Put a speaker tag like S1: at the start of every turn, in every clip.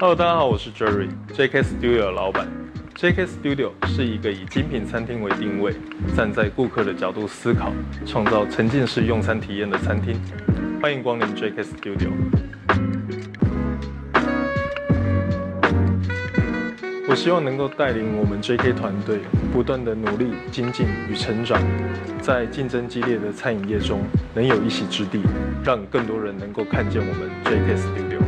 S1: Hello，大家好，我是 Jerry，JK Studio 的老板。JK Studio 是一个以精品餐厅为定位，站在顾客的角度思考，创造沉浸式用餐体验的餐厅。欢迎光临 JK Studio。我希望能够带领我们 JK 团队，不断的努力精进与成长，在竞争激烈的餐饮业中能有一席之地，让更多人能够看见我们 JK Studio。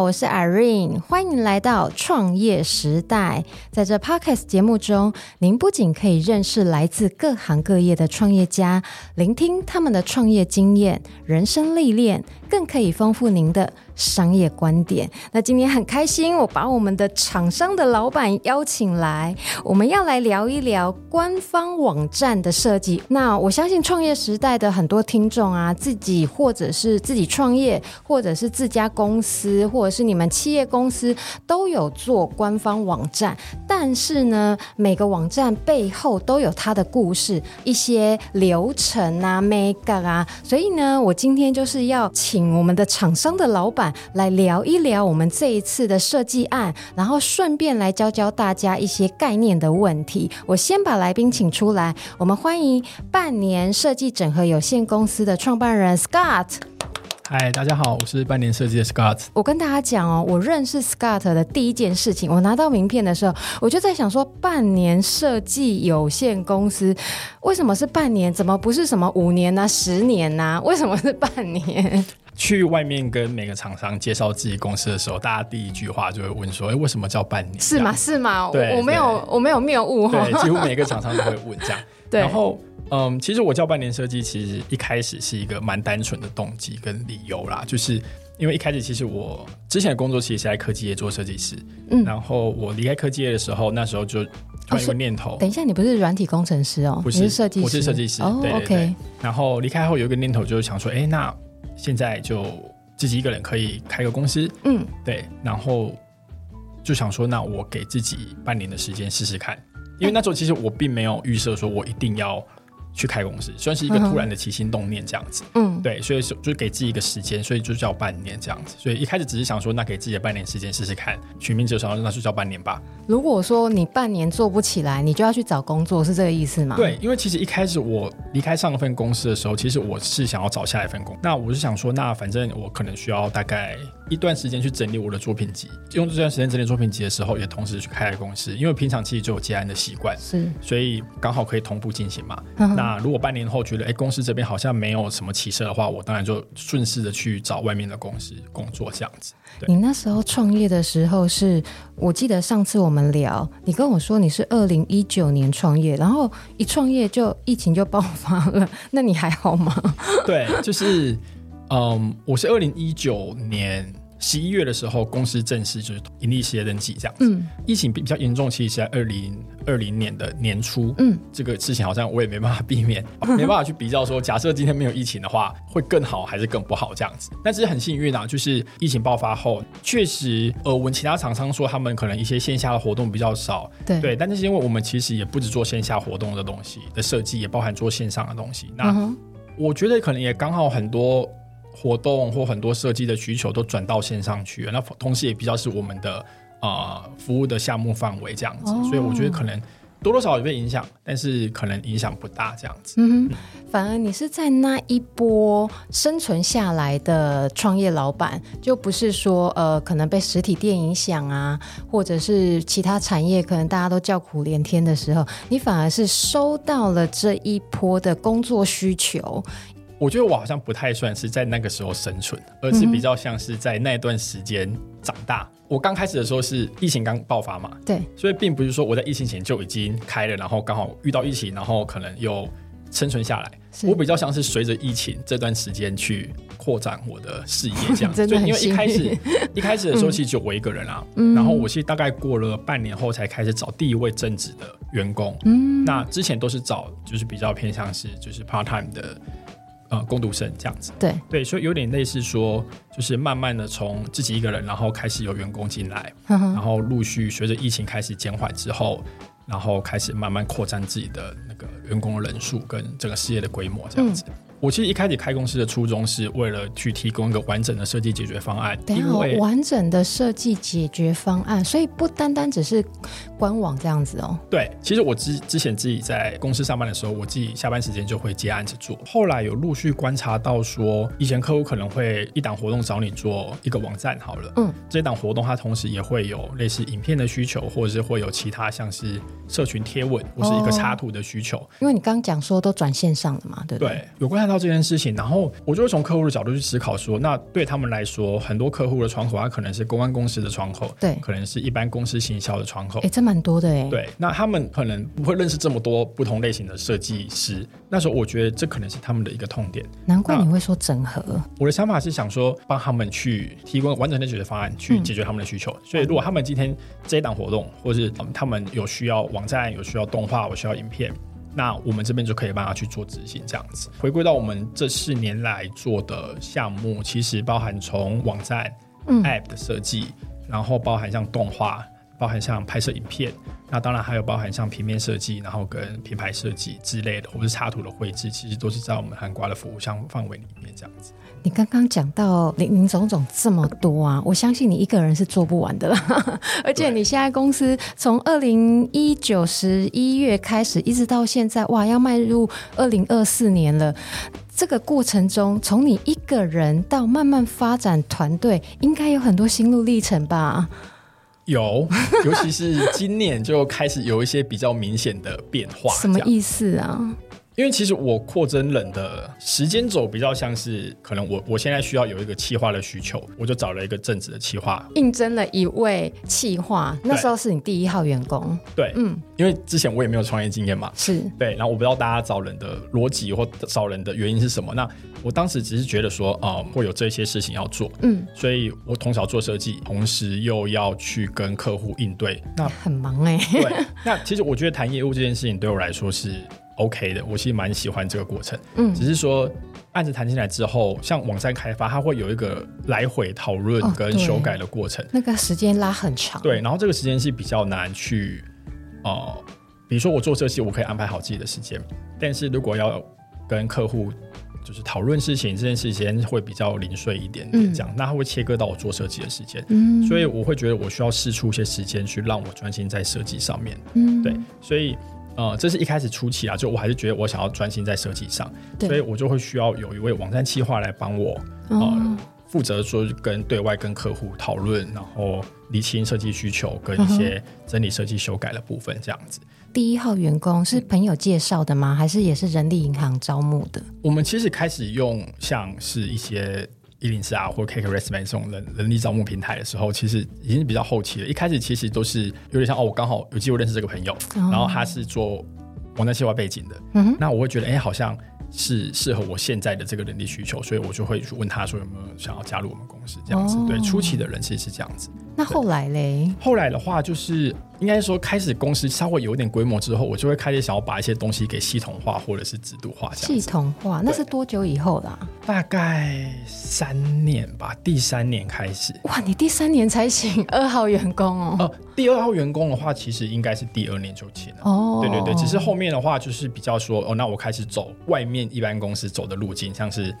S2: 我是 Irene，欢迎来到创业时代。在这 Podcast 节目中，您不仅可以认识来自各行各业的创业家，聆听他们的创业经验、人生历练，更可以丰富您的商业观点。那今天很开心，我把我们的厂商的老板邀请来，我们要来聊一聊官方网站的设计。那我相信创业时代的很多听众啊，自己或者是自己创业，或者是自家公司，或者是你们企业公司都有做官方网站。但是呢，每个网站背后都有它的故事，一些流程啊、mega 啊。所以呢，我今天就是要请我们的厂商的老板。来聊一聊我们这一次的设计案，然后顺便来教教大家一些概念的问题。我先把来宾请出来，我们欢迎半年设计整合有限公司的创办人 Scott。
S3: 嗨，大家好，我是半年设计的 Scott。
S2: 我跟大家讲哦，我认识 Scott 的第一件事情，我拿到名片的时候，我就在想说，半年设计有限公司为什么是半年？怎么不是什么五年呢、啊、十年呢、啊？为什么是半年？
S3: 去外面跟每个厂商介绍自己公司的时候，大家第一句话就会问说：“哎，为什么叫半年？”
S2: 是吗？是吗？
S3: 对，
S2: 我没有，我没有谬误哈。
S3: 对，几乎每个厂商都会问这样。
S2: 对。
S3: 然后，嗯，其实我叫半年设计，其实一开始是一个蛮单纯的动机跟理由啦，就是因为一开始其实我之前的工作其实是在科技业做设计师，嗯，然后我离开科技业的时候，那时候就突然有个念头、哦。
S2: 等一下，你不是软体工程师哦？
S3: 不是，
S2: 是设计师，
S3: 我是设计师。
S2: 哦
S3: 对对对
S2: ，OK。
S3: 然后离开后有一个念头，就是想说，哎，那现在就。自己一个人可以开个公司，嗯，对，然后就想说，那我给自己半年的时间试试看，因为那时候其实我并没有预设说我一定要。去开公司，算是一个突然的起心动念这样子，嗯，对，所以就给自己一个时间，所以就叫半年这样子。所以一开始只是想说，那给自己的半年时间试试看，取名就说那就叫半年吧。
S2: 如果说你半年做不起来，你就要去找工作，是这个意思吗？
S3: 对，因为其实一开始我离开上一份公司的时候，其实我是想要找下一份工。那我是想说，那反正我可能需要大概一段时间去整理我的作品集，用这段时间整理作品集的时候，也同时去开了公司，因为平常其实就有接案的习惯，是，所以刚好可以同步进行嘛。那如果半年后觉得哎，公司这边好像没有什么起色的话，我当然就顺势的去找外面的公司工作这样子。
S2: 你那时候创业的时候是，我记得上次我们聊，你跟我说你是二零一九年创业，然后一创业就疫情就爆发了，那你还好吗？
S3: 对，就是嗯，我是二零一九年。十一月的时候，公司正式就是盈利事业登记这样子。嗯，疫情比较严重，其实是在二零二零年的年初。嗯，这个事情好像我也没办法避免，没办法去比较说，假设今天没有疫情的话，会更好还是更不好这样子。但是很幸运啊，就是疫情爆发后，确实呃，我们其他厂商说他们可能一些线下的活动比较少。对对，但是因为我们其实也不止做线下活动的东西的设计，也包含做线上的东西。那我觉得可能也刚好很多。活动或很多设计的需求都转到线上去了，那同时也比较是我们的呃服务的项目范围这样子，哦、所以我觉得可能多多少少有被影响，但是可能影响不大这样子。嗯，
S2: 反而你是在那一波生存下来的创业老板，就不是说呃可能被实体店影响啊，或者是其他产业可能大家都叫苦连天的时候，你反而是收到了这一波的工作需求。
S3: 我觉得我好像不太算是在那个时候生存，而是比较像是在那段时间长大。嗯、我刚开始的时候是疫情刚爆发嘛，
S2: 对，
S3: 所以并不是说我在疫情前就已经开了，然后刚好遇到疫情，然后可能又生存下来。我比较像是随着疫情这段时间去扩展我的事业，这样子。所以因为一开始 一开始的时候其实就我一个人啊，嗯、然后我其实大概过了半年后才开始找第一位正职的员工。嗯，那之前都是找就是比较偏向是就是 part time 的。呃，工读生这样子，
S2: 对。
S3: 对，所以有点类似说，就是慢慢的从自己一个人，然后开始有员工进来，然后陆续随着疫情开始减缓之后，然后开始慢慢扩展自己的那个员工的人数跟整个事业的规模这样子。嗯我其实一开始开公司的初衷是为了去提供一个完整的设计解决方案。
S2: 对，因为完整的设计解决方案，所以不单单只是官网这样子哦。
S3: 对，其实我之之前自己在公司上班的时候，我自己下班时间就会接案子做。后来有陆续观察到说，以前客户可能会一档活动找你做一个网站好了，嗯，这档活动它同时也会有类似影片的需求，或者是会有其他像是社群贴文或是一个插图的需求。哦，
S2: 因为你刚刚讲说都转线上了嘛，对不对？
S3: 对，有观察到这件事情，然后我就会从客户的角度去思考说，那对他们来说，很多客户的窗口，它可能是公关公司的窗口，
S2: 对，
S3: 可能是一般公司行销的窗口，
S2: 哎，这蛮多的哎。
S3: 对，那他们可能不会认识这么多不同类型的设计师。那时候我觉得这可能是他们的一个痛点。
S2: 难怪你会说整合。
S3: 我的想法是想说，帮他们去提供完整的解决方案，去解决他们的需求。嗯、所以，如果他们今天这一档活动，或是他们有需要网站，有需要动画，有需要影片。那我们这边就可以帮他去做执行，这样子。回归到我们这四年来做的项目，其实包含从网站、嗯、App 的设计，然后包含像动画，包含像拍摄影片，那当然还有包含像平面设计，然后跟品牌设计之类的，或是插图的绘制，其实都是在我们韩国的服务项范围里面这样子。
S2: 你刚刚讲到林林总总这么多啊，我相信你一个人是做不完的啦。而且你现在公司从二零一九十一月开始，一直到现在，哇，要迈入二零二四年了。这个过程中，从你一个人到慢慢发展团队，应该有很多心路历程吧？
S3: 有，尤其是今年就开始有一些比较明显的变化。
S2: 什么意思啊？
S3: 因为其实我扩增人的时间轴比较像是，可能我我现在需要有一个企划的需求，我就找了一个正职的企划，
S2: 应征了一位企划，那时候是你第一号员工。
S3: 对，嗯，因为之前我也没有创业经验嘛，
S2: 是。
S3: 对，然后我不知道大家找人的逻辑或找人的原因是什么，那我当时只是觉得说，啊、呃，会有这些事情要做，嗯，所以我从小做设计，同时又要去跟客户应对，那
S2: 很忙哎、
S3: 欸，对，那其实我觉得谈业务这件事情对我来说是。OK 的，我其实蛮喜欢这个过程。嗯，只是说案子谈进来之后，像网站开发，它会有一个来回讨论跟修改的过程，哦、
S2: 那个时间拉很长。
S3: 对，然后这个时间是比较难去哦、呃，比如说我做设计，我可以安排好自己的时间，但是如果要跟客户就是讨论事情，这件事情会比较零碎一点点，这样，嗯、那它会切割到我做设计的时间。嗯，所以我会觉得我需要试出一些时间去让我专心在设计上面。嗯，对，所以。呃，这是一开始初期啊，就我还是觉得我想要专心在设计上，所以我就会需要有一位网站企划来帮我，呃，哦、负责说跟对外跟客户讨论，然后厘清设计需求跟一些整理设计修改的部分，这样子。
S2: 第一号员工是朋友介绍的吗？还是也是人力银行招募的？
S3: 我们其实开始用像是一些。一零四啊，或 CakeResume 这种人人力招募平台的时候，其实已经是比较后期了。一开始其实都是有点像哦，我刚好有机会认识这个朋友，哦、然后他是做网站计划背景的，那我会觉得哎，好像。是适合我现在的这个人力需求，所以我就会去问他说有没有想要加入我们公司这样子。哦、对，初期的人其实是这样子。
S2: 那后来嘞？
S3: 后来的话，就是应该说开始公司稍微有点规模之后，我就会开始想要把一些东西给系统化或者是制度化。
S2: 系统化那是多久以后啦？
S3: 大概三年吧，第三年开始。
S2: 哇，你第三年才请二号员工哦？
S3: 呃，第二号员工的话，其实应该是第二年就请了。哦，对对对，只是后面的话就是比较说哦，那我开始走外面。一般公司走的路径，像是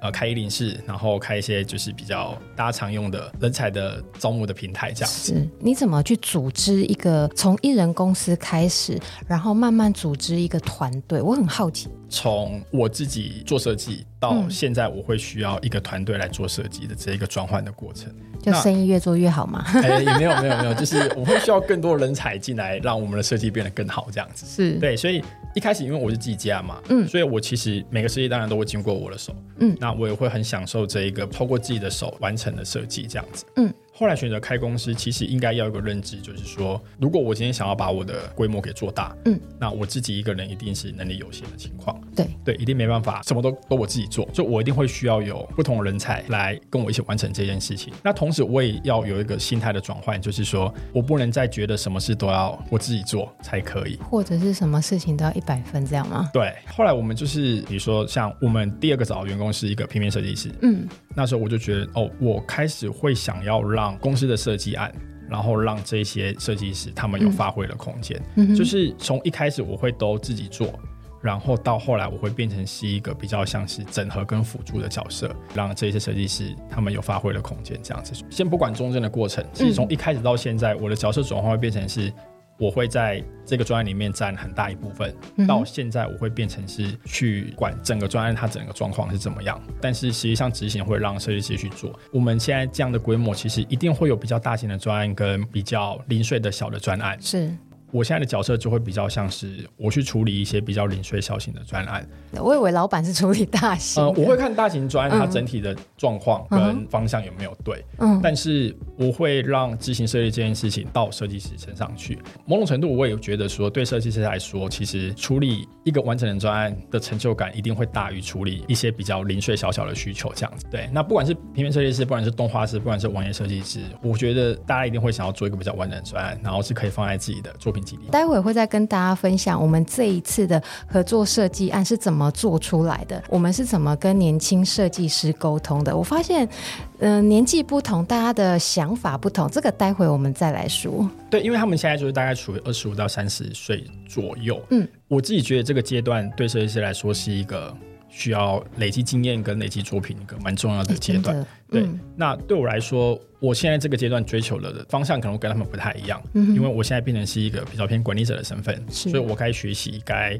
S3: 呃开一零四，然后开一些就是比较大家常用的人才的招募的平台这样子。
S2: 你怎么去组织一个从一人公司开始，然后慢慢组织一个团队？我很好奇。
S3: 从我自己做设计到现在，我会需要一个团队来做设计的这一个转换的过程。
S2: 就生意越做越好嘛？
S3: 哎，也没有没有没有，就是我会需要更多人才进来，让我们的设计变得更好，这样子。
S2: 是
S3: 对，所以一开始因为我是自己家嘛，嗯，所以我其实每个设计当然都会经过我的手，嗯，那我也会很享受这一个透过自己的手完成的设计，这样子，嗯。后来选择开公司，其实应该要有个认知，就是说，如果我今天想要把我的规模给做大，嗯，那我自己一个人一定是能力有限的情况，
S2: 对
S3: 对，一定没办法什么都都我自己做，就我一定会需要有不同的人才来跟我一起完成这件事情。那同时我也要有一个心态的转换，就是说我不能再觉得什么事都要我自己做才可以，
S2: 或者是什么事情都要一百分这样吗？
S3: 对。后来我们就是比如说像我们第二个找的员工是一个平面设计师，嗯，那时候我就觉得哦，我开始会想要让公司的设计。案，然后让这些设计师他们有发挥的空间，嗯、就是从一开始我会都自己做，然后到后来我会变成是一个比较像是整合跟辅助的角色，让这些设计师他们有发挥的空间，这样子。先不管中间的过程，其实从一开始到现在，我的角色转换会变成是。我会在这个专案里面占很大一部分，到现在我会变成是去管整个专案它整个状况是怎么样，但是实际上执行会让设计师去做。我们现在这样的规模，其实一定会有比较大型的专案跟比较零碎的小的专案。
S2: 是。
S3: 我现在的角色就会比较像是我去处理一些比较零碎小型的专案。
S2: 我以为老板是处理大型。
S3: 呃，我会看大型专案它整体的状况跟方向有没有对。嗯。但是我会让执行设计这件事情到设计师身上去。某种程度，我也觉得说，对设计师来说，其实处理一个完整的专案的成就感一定会大于处理一些比较零碎小小的需求这样子。对。那不管是平面设计师，不管是动画师，不管是网页设计师，我觉得大家一定会想要做一个比较完整的专案，然后是可以放在自己的作品。
S2: 待会会再跟大家分享我们这一次的合作设计案是怎么做出来的，我们是怎么跟年轻设计师沟通的。我发现，嗯、呃，年纪不同，大家的想法不同，这个待会我们再来说。
S3: 对，因为他们现在就是大概处于二十五到三十岁左右。嗯，我自己觉得这个阶段对设计师来说是一个。需要累积经验跟累积作品一个蛮重要的阶段。对，嗯、那对我来说，我现在这个阶段追求的方向可能跟他们不太一样，嗯、因为我现在变成是一个比较偏管理者的身份，所以我该学习、该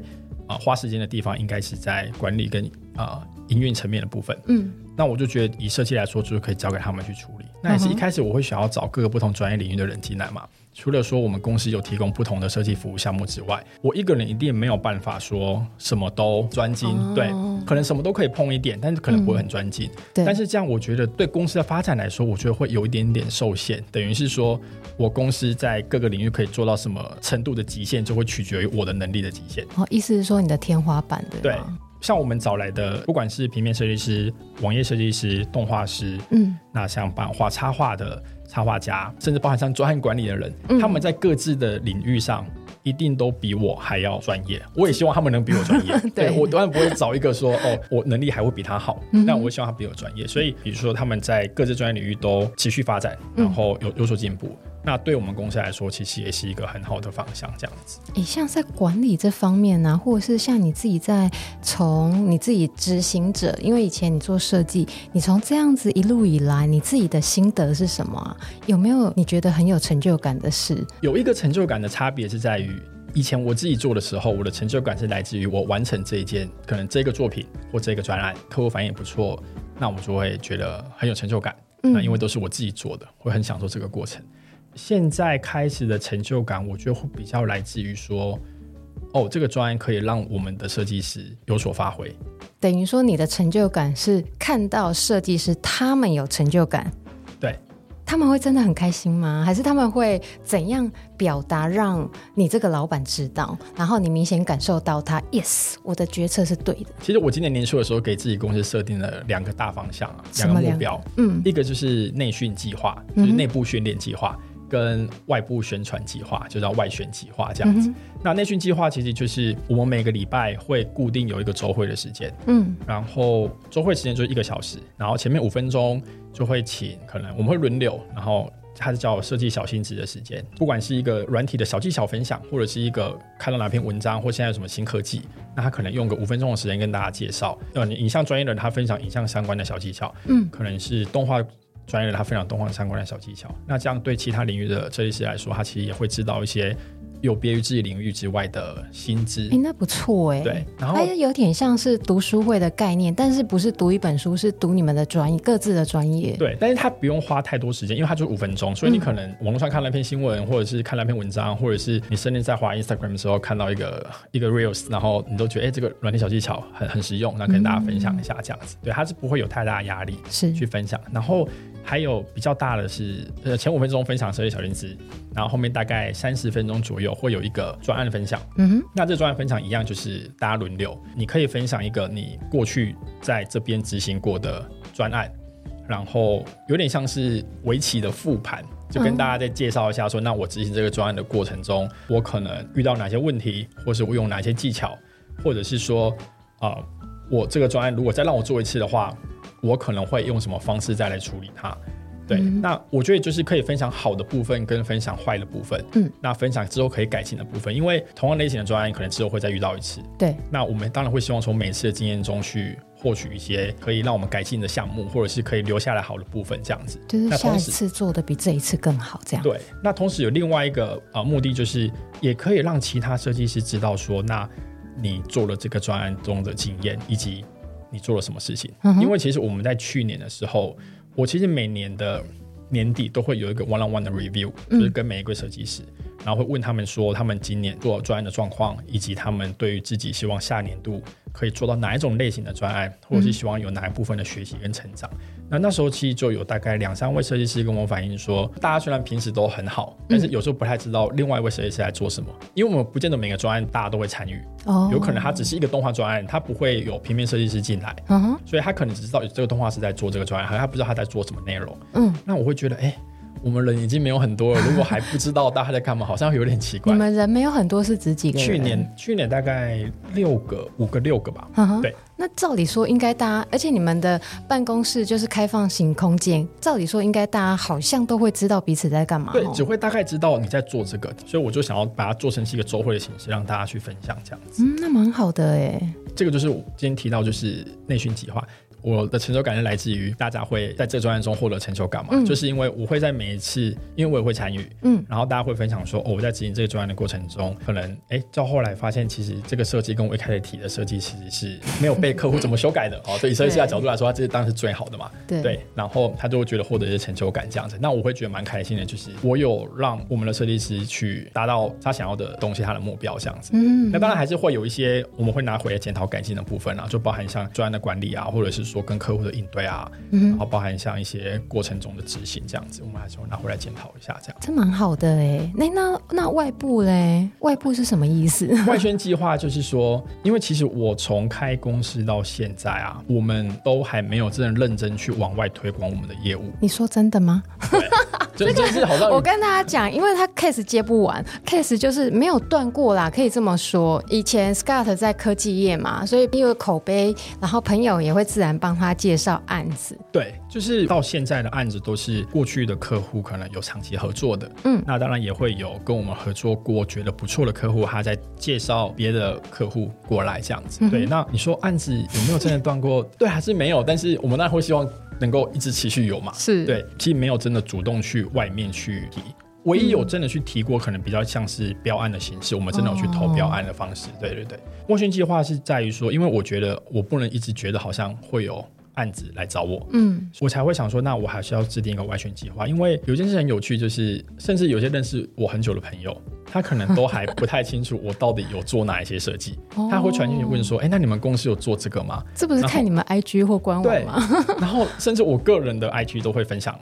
S3: 啊、呃、花时间的地方，应该是在管理跟啊营运层面的部分。嗯，那我就觉得以设计来说，就是可以交给他们去处理。那也是一开始我会想要找各个不同专业领域的人进来嘛。除了说我们公司有提供不同的设计服务项目之外，我一个人一定没有办法说什么都专精。哦、对，可能什么都可以碰一点，但是可能不会很专精。嗯、对。但是这样，我觉得对公司的发展来说，我觉得会有一点点受限。等于是说，我公司在各个领域可以做到什么程度的极限，就会取决于我的能力的极限。
S2: 哦，意思是说你的天花板对。
S3: 对，像我们找来的，不管是平面设计师、网页设计师、动画师，嗯，那像版画、插画的。插画家，甚至包含像专案管理的人，嗯、他们在各自的领域上一定都比我还要专业。我也希望他们能比我专业。对，对我当然不会找一个说哦，我能力还会比他好，嗯、但我希望他比我专业。所以，比如说他们在各自专业领域都持续发展，然后有有所进步。嗯那对我们公司来说，其实也是一个很好的方向，这样子。
S2: 诶，像在管理这方面呢、啊，或者是像你自己在从你自己执行者，因为以前你做设计，你从这样子一路以来，你自己的心得是什么、啊？有没有你觉得很有成就感的事？
S3: 有一个成就感的差别是在于，以前我自己做的时候，我的成就感是来自于我完成这一件，可能这个作品或这个专案，客户反应也不错，那我就会觉得很有成就感。嗯、那因为都是我自己做的，会很享受这个过程。现在开始的成就感，我觉得会比较来自于说，哦，这个专案可以让我们的设计师有所发挥。
S2: 等于说，你的成就感是看到设计师他们有成就感。
S3: 对，
S2: 他们会真的很开心吗？还是他们会怎样表达，让你这个老板知道，然后你明显感受到他，yes，我的决策是对的。
S3: 其实我今年年初的时候，给自己公司设定了两个大方向啊，两个目标。嗯，一个就是内训计划，就是内部训练计划。嗯跟外部宣传计划，就叫外宣计划这样子。嗯、那内训计划其实就是我们每个礼拜会固定有一个周会的时间，嗯，然后周会时间就是一个小时，然后前面五分钟就会请，可能我们会轮流，然后它是叫设计小心智的时间，不管是一个软体的小技巧分享，或者是一个看到哪篇文章或现在有什么新科技，那他可能用个五分钟的时间跟大家介绍。呃，影像专业的人他分享影像相关的小技巧，嗯，可能是动画。专业的他分享动画相关的小技巧，那这样对其他领域的设计师来说，他其实也会知道一些有别于自己领域之外的薪资。
S2: 哎，那不错哎。
S3: 对，然后
S2: 它有点像是读书会的概念，但是不是读一本书，是读你们的专业各自的专业。
S3: 对，但是它不用花太多时间，因为它就五分钟，所以你可能网络上看了一篇新闻，或者是看了一篇文章，或者是你甚至在滑 Instagram 的时候看到一个一个 Reels，然后你都觉得哎，这个软件小技巧很很实用，那跟大家分享一下这样子。嗯、对，它是不会有太大的压力是去分享，然后。还有比较大的是，呃，前五分钟分享设计小心思，然后后面大概三十分钟左右会有一个专案分享。嗯哼，那这专案分享一样，就是大家轮流，你可以分享一个你过去在这边执行过的专案，然后有点像是围棋的复盘，就跟大家再介绍一下说，那我执行这个专案的过程中，我可能遇到哪些问题，或是我用哪些技巧，或者是说，啊、呃，我这个专案如果再让我做一次的话。我可能会用什么方式再来处理它？对，嗯、那我觉得就是可以分享好的部分跟分享坏的部分。嗯，那分享之后可以改进的部分，因为同样类型的专案可能之后会再遇到一次。
S2: 对，
S3: 那我们当然会希望从每次的经验中去获取一些可以让我们改进的项目，或者是可以留下来好的部分，这样子。
S2: 就是下一次做的比这一次更好，这样。
S3: 对，那同时有另外一个呃目的，就是也可以让其他设计师知道说，那你做了这个专案中的经验以及。你做了什么事情？嗯、因为其实我们在去年的时候，我其实每年的年底都会有一个 one on one 的 review，就是跟每一个设计师，嗯、然后会问他们说他们今年做专案的状况，以及他们对于自己希望下年度可以做到哪一种类型的专案，或者是希望有哪一部分的学习跟成长。嗯那那时候其实就有大概两三位设计师跟我反映说，大家虽然平时都很好，但是有时候不太知道另外一位设计师在做什么，因为我们不见得每个专案大家都会参与，哦，有可能他只是一个动画专案，他不会有平面设计师进来，嗯，所以他可能只知道这个动画师在做这个专案，好像他不知道他在做什么内容，嗯，那我会觉得，哎。我们人已经没有很多了，如果还不知道大家在干嘛，好像有点奇怪。
S2: 你们人没有很多是指几个人？
S3: 去年去年大概六个、五个、六个吧。
S2: Uh huh.
S3: 对。
S2: 那照理说应该大家，而且你们的办公室就是开放型空间，照理说应该大家好像都会知道彼此在干嘛。
S3: 对，只会大概知道你在做这个，所以我就想要把它做成是一个周会的形式，让大家去分享这样子。
S2: 嗯，那蛮好的哎。
S3: 这个就是我今天提到，就是内训计划。我的成就感是来自于大家会在这个专案中获得成就感嘛？嗯、就是因为我会在每一次，因为我也会参与，嗯，然后大家会分享说，哦，我在执行这个专案的过程中，可能哎，到后来发现，其实这个设计跟我一开始提的设计其实是没有被客户怎么修改的哦。所，以设计师的角度来说，这是当然是最好的嘛。对，对，然后他就会觉得获得一些成就感这样子，那我会觉得蛮开心的，就是我有让我们的设计师去达到他想要的东西，他的目标这样子。嗯，那当然还是会有一些我们会拿回来检讨改进的部分啊，就包含像专案的管理啊，或者是说跟客户的应。对啊，然后包含像一些过程中的执行这样子，我们还是会拿回来检讨一下，这样。
S2: 这蛮好的哎，那那那外部嘞？外部是什么意思？
S3: 外宣计划就是说，因为其实我从开公司到现在啊，我们都还没有真的认真去往外推广我们的业务。
S2: 你说真的吗？
S3: 对，这是好像
S2: 我跟大家讲，因为他 case 接不完，case 就是没有断过啦，可以这么说。以前 Scott 在科技业嘛，所以因为口碑，然后朋友也会自然帮他介绍。案子
S3: 对，就是到现在的案子都是过去的客户可能有长期合作的，嗯，那当然也会有跟我们合作过觉得不错的客户，他在介绍别的客户过来这样子。嗯、对，那你说案子有没有真的断过？对，还是没有，但是我们当然会希望能够一直持续有嘛。是对，其实没有真的主动去外面去提，唯一有真的去提过，可能比较像是标案的形式，我们真的有去投标案的方式。哦、对对对，斡旋计划是在于说，因为我觉得我不能一直觉得好像会有。案子来找我，嗯，我才会想说，那我还是要制定一个外宣计划，因为有件事很有趣，就是甚至有些认识我很久的朋友，他可能都还不太清楚我到底有做哪一些设计，他会传进去问说，哎、欸，那你们公司有做这个吗？
S2: 这不是看你们 IG 或官网
S3: 吗？然后甚至我个人的 IG 都会分享，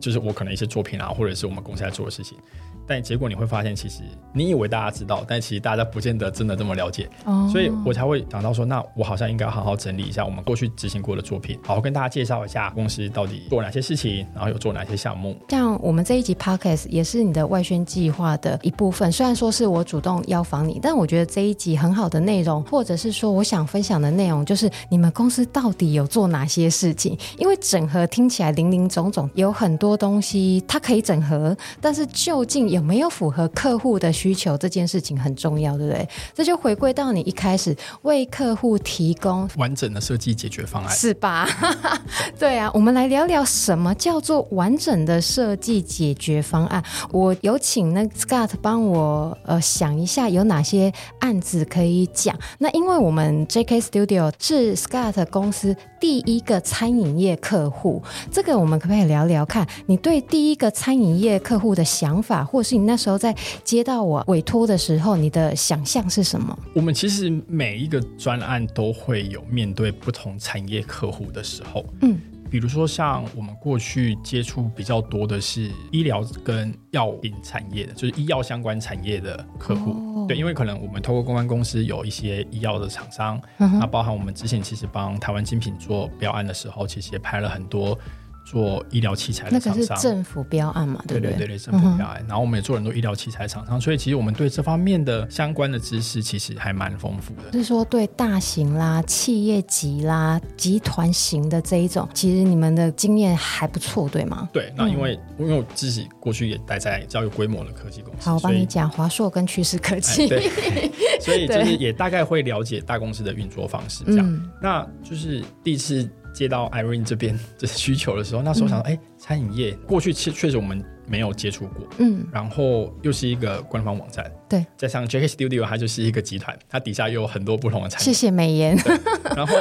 S3: 就是我可能一些作品啊，或者是我们公司在做的事情。但结果你会发现，其实你以为大家知道，但其实大家不见得真的这么了解。哦，所以我才会想到说，那我好像应该好好整理一下我们过去执行过的作品，好好跟大家介绍一下公司到底做哪些事情，然后有做哪些项目。
S2: 像我们这一集 Podcast 也是你的外宣计划的一部分，虽然说是我主动邀访你，但我觉得这一集很好的内容，或者是说我想分享的内容，就是你们公司到底有做哪些事情？因为整合听起来林林总总，有很多东西它可以整合，但是究竟有没有符合客户的需求，这件事情很重要，对不对？这就回归到你一开始为客户提供
S3: 完整的设计解决方案，
S2: 是吧？对啊，我们来聊聊什么叫做完整的设计解决方案。我有请那 Scott 帮我呃想一下有哪些案子可以讲。那因为我们 JK Studio 是 Scott 公司第一个餐饮业客户，这个我们可不可以聊聊看？你对第一个餐饮业客户的想法，或是你那时候在接到我委托的时候，你的想象是什么？
S3: 我们其实每一个专案都会有面对不同产业客户的时候，嗯。比如说，像我们过去接触比较多的是医疗跟药品产业的，就是医药相关产业的客户。哦、对，因为可能我们透过公关公司有一些医药的厂商，那包含我们之前其实帮台湾精品做标案的时候，其实也拍了很多。做医疗器材的厂商，
S2: 那个是政府标案嘛？对不对？
S3: 对对对，政府标案。嗯、然后我们也做很多医疗器材厂商，所以其实我们对这方面的相关的知识其实还蛮丰富的。
S2: 就是说，对大型啦、企业级啦、集团型的这一种，其实你们的经验还不错，对吗？
S3: 对，那因为、嗯、因为我自己过去也待在较有规模的科技公司，
S2: 好，我帮你讲华硕跟趋势科技，
S3: 对，所以就是也大概会了解大公司的运作方式，这样。嗯、那就是第一次。接到 Irene 这边的需求的时候，那时候想说，哎、嗯，餐饮业过去确确实我们没有接触过，嗯，然后又是一个官方网站。
S2: 对，
S3: 加上 JK Studio，它就是一个集团，它底下又有很多不同的产品。
S2: 谢谢美颜。
S3: 然后，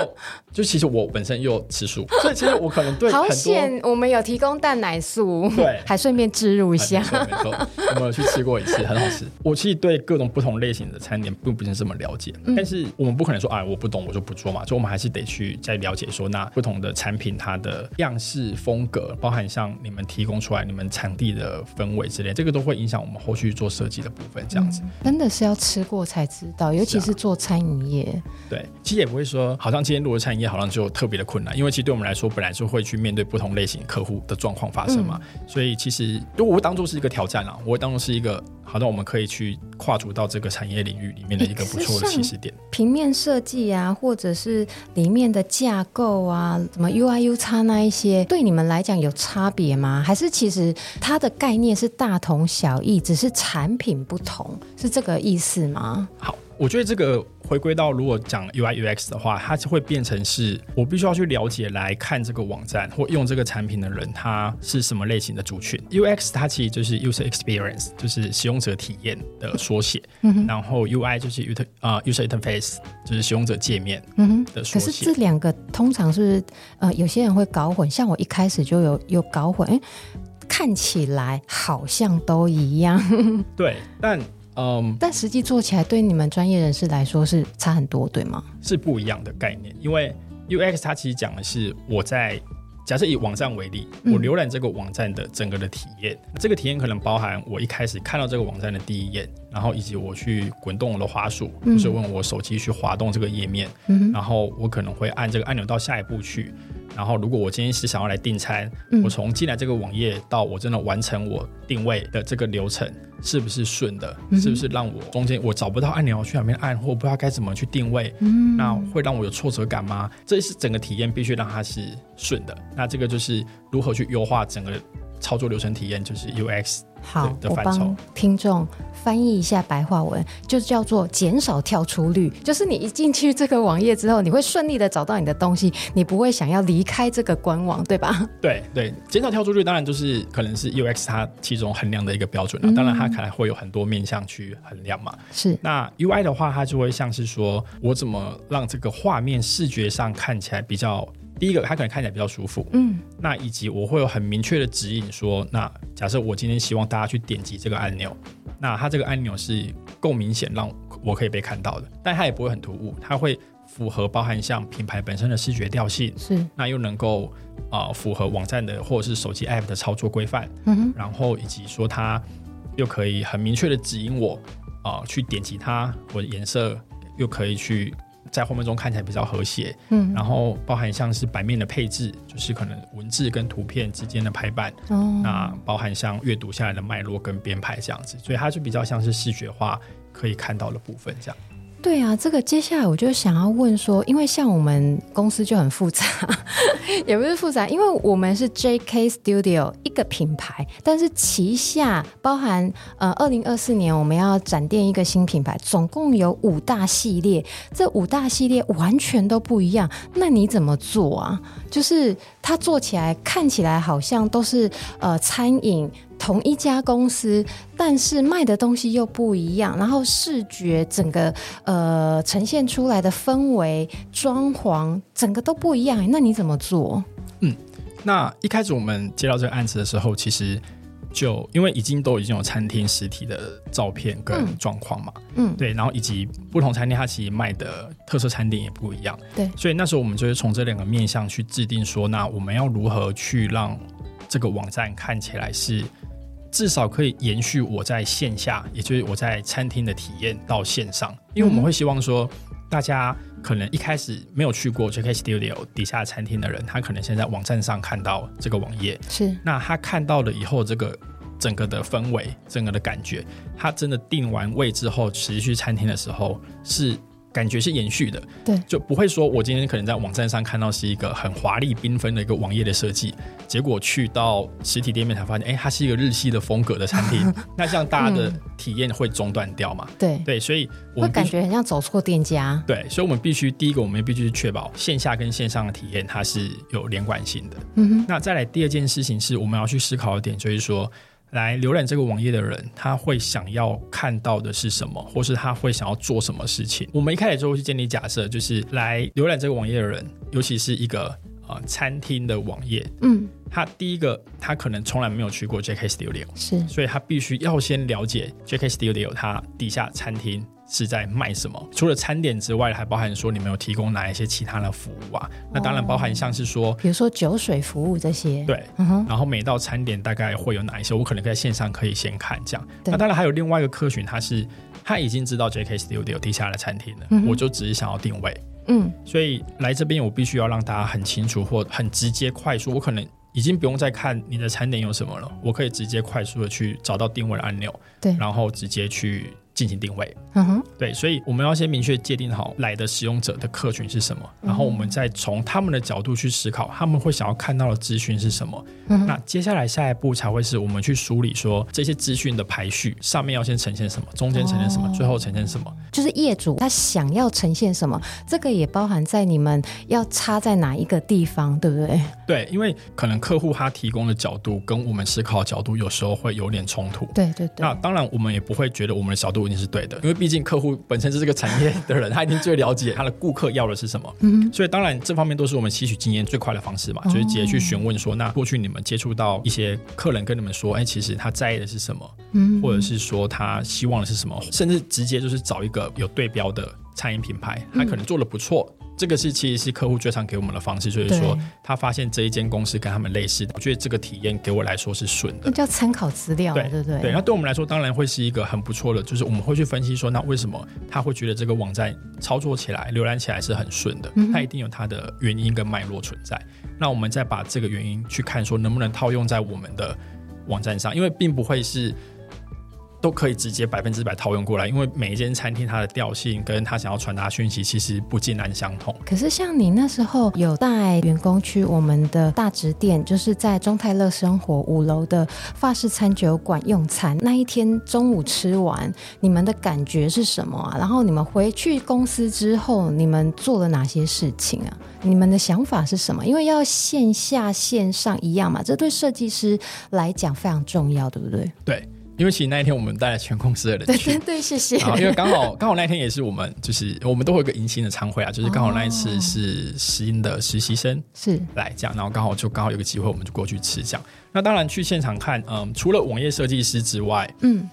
S3: 就其实我本身又吃素，所以其实我可能对。
S2: 好险，我们有提供蛋奶素，
S3: 对，
S2: 还顺便植入一下。
S3: 没错，没错，我们有去吃过一次，很好吃。我其实对各种不同类型的餐点并不是这么了解，嗯、但是我们不可能说啊，我不懂，我就不做嘛。所以我们还是得去再了解说，那不同的产品它的样式风格，包含像你们提供出来你们产地的氛围之类，这个都会影响我们后续做设计的部分。这样子，
S2: 嗯、真的是要。吃过才知道，尤其是做餐饮业。
S3: 啊、对，其实也不会说，好像今天录的餐饮业，好像就特别的困难。因为其实对我们来说，本来就会去面对不同类型客户的状况发生嘛。嗯、所以其实，如果我会当做是一个挑战啊，我会当做是一个，好那我们可以去跨足到这个产业领域里面的一个不错的起始点。
S2: 平面设计啊，或者是里面的架构啊，什么 U I U 叉那一些，对你们来讲有差别吗？还是其实它的概念是大同小异，只是产品不同，是这个意思？吗？
S3: 好，我觉得这个回归到如果讲 UI UX 的话，它就会变成是我必须要去了解来看这个网站或用这个产品的人，他是什么类型的族群。UX 它其实就是 User Experience，就是使用者体验的缩写。嗯哼。然后 UI 就是 User 啊 User Interface，就是使用者界面嗯哼的缩写。
S2: 可是这两个通常是呃有些人会搞混，像我一开始就有有搞混，哎，看起来好像都一样。
S3: 对，但。嗯，um,
S2: 但实际做起来，对你们专业人士来说是差很多，对吗？
S3: 是不一样的概念，因为 UX 它其实讲的是我在假设以网站为例，我浏览这个网站的整个的体验，嗯、这个体验可能包含我一开始看到这个网站的第一眼，然后以及我去滚动我的滑鼠，或是问我手机去滑动这个页面，嗯、然后我可能会按这个按钮到下一步去。然后，如果我今天是想要来订餐，嗯、我从进来这个网页到我真的完成我定位的这个流程，是不是顺的？嗯、是不是让我中间我找不到按钮去哪边按，或不知道该怎么去定位？嗯、那会让我有挫折感吗？这是整个体验必须让它是顺的。那这个就是如何去优化整个操作流程体验，就是 UX。
S2: 好，的我帮听众翻译一下白话文，就叫做减少跳出率。就是你一进去这个网页之后，你会顺利的找到你的东西，你不会想要离开这个官网，对吧？
S3: 对对，减少跳出率当然就是可能是 UX 它其中衡量的一个标准了。嗯、当然，它可能会有很多面向去衡量嘛。
S2: 是。
S3: 那 UI 的话，它就会像是说我怎么让这个画面视觉上看起来比较。第一个，它可能看起来比较舒服，嗯，那以及我会有很明确的指引说，那假设我今天希望大家去点击这个按钮，那它这个按钮是够明显让我可以被看到的，但它也不会很突兀，它会符合包含像品牌本身的视觉调性，是，那又能够啊、呃、符合网站的或者是手机 app 的操作规范，嗯哼，然后以及说它又可以很明确的指引我啊、呃、去点击它，我的颜色又可以去。在画面中看起来比较和谐，嗯，然后包含像是版面的配置，就是可能文字跟图片之间的排版，哦，那包含像阅读下来的脉络跟编排这样子，所以它就比较像是视觉化可以看到的部分这样。
S2: 对啊，这个接下来我就想要问说，因为像我们公司就很复杂，也不是复杂，因为我们是 JK Studio 一个品牌，但是旗下包含呃，二零二四年我们要展店一个新品牌，总共有五大系列，这五大系列完全都不一样，那你怎么做啊？就是它做起来看起来好像都是呃餐饮。同一家公司，但是卖的东西又不一样，然后视觉整个呃呈现出来的氛围、装潢，整个都不一样。那你怎么做？
S3: 嗯，那一开始我们接到这个案子的时候，其实就因为已经都已经有餐厅实体的照片跟状况嘛，嗯，对，然后以及不同餐厅它其实卖的特色餐点也不一样，
S2: 对，
S3: 所以那时候我们就是从这两个面向去制定说，那我们要如何去让这个网站看起来是。至少可以延续我在线下，也就是我在餐厅的体验到线上，因为我们会希望说，大家可能一开始没有去过 JK Studio 底下餐厅的人，他可能现在网站上看到这个网页，
S2: 是那
S3: 他看到了以后，这个整个的氛围，整个的感觉，他真的定完位之后，实际去餐厅的时候是。感觉是延续的，
S2: 对，
S3: 就不会说我今天可能在网站上看到是一个很华丽缤纷的一个网页的设计，结果去到实体店面才发现，哎，它是一个日系的风格的产品，那这样大家的体验会中断掉嘛？
S2: 嗯、对
S3: 对，所以我们
S2: 感觉很像走错店家。
S3: 对，所以我们必须第一个，我们必须确保线下跟线上的体验它是有连贯性的。
S2: 嗯哼，
S3: 那再来第二件事情是我们要去思考的点，就是说。来浏览这个网页的人，他会想要看到的是什么，或是他会想要做什么事情？我们一开始就会去建立假设，就是来浏览这个网页的人，尤其是一个呃餐厅的网页，
S2: 嗯，
S3: 他第一个他可能从来没有去过 JK Studio，
S2: 是，
S3: 所以他必须要先了解 JK Studio 它底下餐厅。是在卖什么？除了餐点之外，还包含说你们有提供哪一些其他的服务啊？那当然包含像是说，
S2: 比如说酒水服务这些。
S3: 对，
S2: 嗯。
S3: 然后每道餐点大概会有哪一些？我可能在线上可以先看这样。那当然还有另外一个客群，他是他已经知道 JK Studio 地下的餐厅了，嗯，我就只是想要定位。
S2: 嗯，
S3: 所以来这边我必须要让大家很清楚或很直接快速，我可能已经不用再看你的餐点有什么了，我可以直接快速的去找到定位的按钮，
S2: 对，
S3: 然后直接去。进行定位，
S2: 嗯哼，
S3: 对，所以我们要先明确界定好来的使用者的客群是什么，然后我们再从他们的角度去思考，他们会想要看到的资讯是什么。嗯，那接下来下一步才会是我们去梳理说这些资讯的排序，上面要先呈现什么，中间呈现什么，最后呈现什么。
S2: 就是业主他想要呈现什么，这个也包含在你们要插在哪一个地方，对不对？
S3: 对，因为可能客户他提供的角度跟我们思考的角度有时候会有点冲突。
S2: 对对对。
S3: 那当然我们也不会觉得我们的角度。一定是对的，因为毕竟客户本身是这个产业的人，他一定最了解他的顾客要的是什么。
S2: 嗯，
S3: 所以当然这方面都是我们吸取经验最快的方式嘛，就是直接去询问说，那过去你们接触到一些客人跟你们说，哎，其实他在意的是什么？嗯，或者是说他希望的是什么？甚至直接就是找一个有对标的餐饮品牌，他可能做的不错。这个是其实是客户最常给我们的方式，就是说他发现这一间公司跟他们类似的，我觉得这个体验给我来说是顺的。
S2: 那叫参考资料，对对对。
S3: 对，那对我们来说当然会是一个很不错的，就是我们会去分析说，那为什么他会觉得这个网站操作起来、浏览起来是很顺的？他一定有他的原因跟脉络存在。那我们再把这个原因去看，说能不能套用在我们的网站上，因为并不会是。都可以直接百分之百套用过来，因为每一间餐厅它的调性跟他想要传达讯息其实不尽然相同。
S2: 可是像你那时候有带员工去我们的大直店，就是在中泰乐生活五楼的法式餐酒馆用餐，那一天中午吃完，你们的感觉是什么啊？然后你们回去公司之后，你们做了哪些事情啊？你们的想法是什么？因为要线下线上一样嘛，这对设计师来讲非常重要，对不对？
S3: 对。因为其实那一天我们带了全公司的人去，
S2: 对对对，谢谢。
S3: 因为刚好刚好那一天也是我们就是我们都会有一个迎新的餐会啊，就是刚好那一次是新的实习生是来这样，然后刚好就刚好有个机会，我们就过去吃这样。那当然去现场看，嗯，除了网页设计师之外，嗯。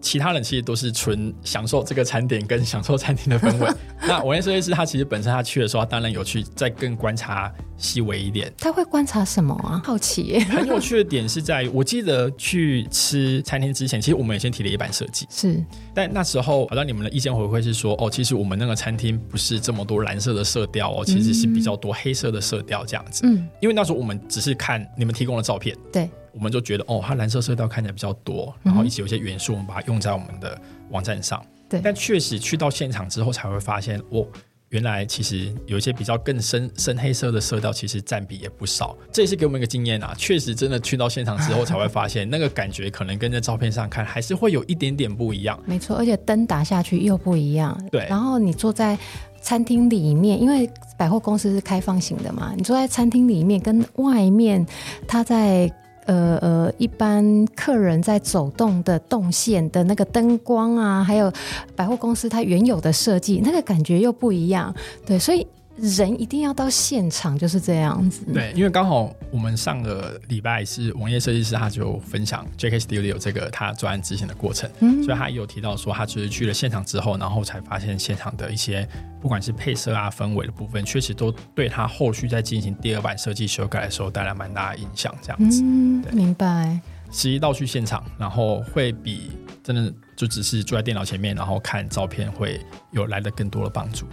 S3: 其他人其实都是纯享受这个餐点跟享受餐厅的氛围。那我跟设计师他其实本身他去的时候，他当然有去再更观察细微一点。
S2: 他会观察什么啊？好奇耶。
S3: 很有趣的点是在于，我记得去吃餐厅之前，其实我们也先提了一版设计。
S2: 是。但
S3: 那时候好像你们的意见回馈是说，哦，其实我们那个餐厅不是这么多蓝色的色调哦，其实是比较多黑色的色调这样子。嗯。因为那时候我们只是看你们提供的照片。
S2: 对。
S3: 我们就觉得哦，它蓝色色调看起来比较多，然后一起有些元素，我们把它用在我们的网站上。
S2: 对，
S3: 但确实去到现场之后才会发现，哦。原来其实有一些比较更深深黑色的色调，其实占比也不少。这也是给我们一个经验啊，确实真的去到现场之后才会发现，那个感觉可能跟在照片上看还是会有一点点不一样。
S2: 没错，而且灯打下去又不一样。
S3: 对，
S2: 然后你坐在餐厅里面，因为百货公司是开放型的嘛，你坐在餐厅里面跟外面，它在。呃呃，一般客人在走动的动线的那个灯光啊，还有百货公司它原有的设计，那个感觉又不一样。对，所以。人一定要到现场，就是这样子。
S3: 对，因为刚好我们上个礼拜是网页设计师，他就分享 JK Studio 这个他专案执行的过程，嗯，所以他也有提到说，他就是去了现场之后，然后才发现现场的一些不管是配色啊、氛围的部分，确实都对他后续在进行第二版设计修改的时候带来蛮大的影响。这样子，
S2: 嗯，明白。
S3: 实际到去现场，然后会比真的就只是坐在电脑前面，然后看照片会有来的更多的帮助。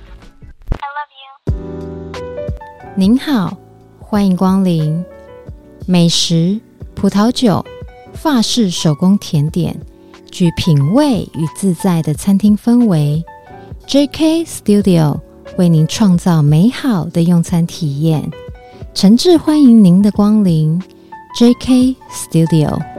S2: 您好，欢迎光临。美食、葡萄酒、法式手工甜点，具品味与自在的餐厅氛围。JK Studio 为您创造美好的用餐体验，诚挚欢迎您的光临。JK Studio。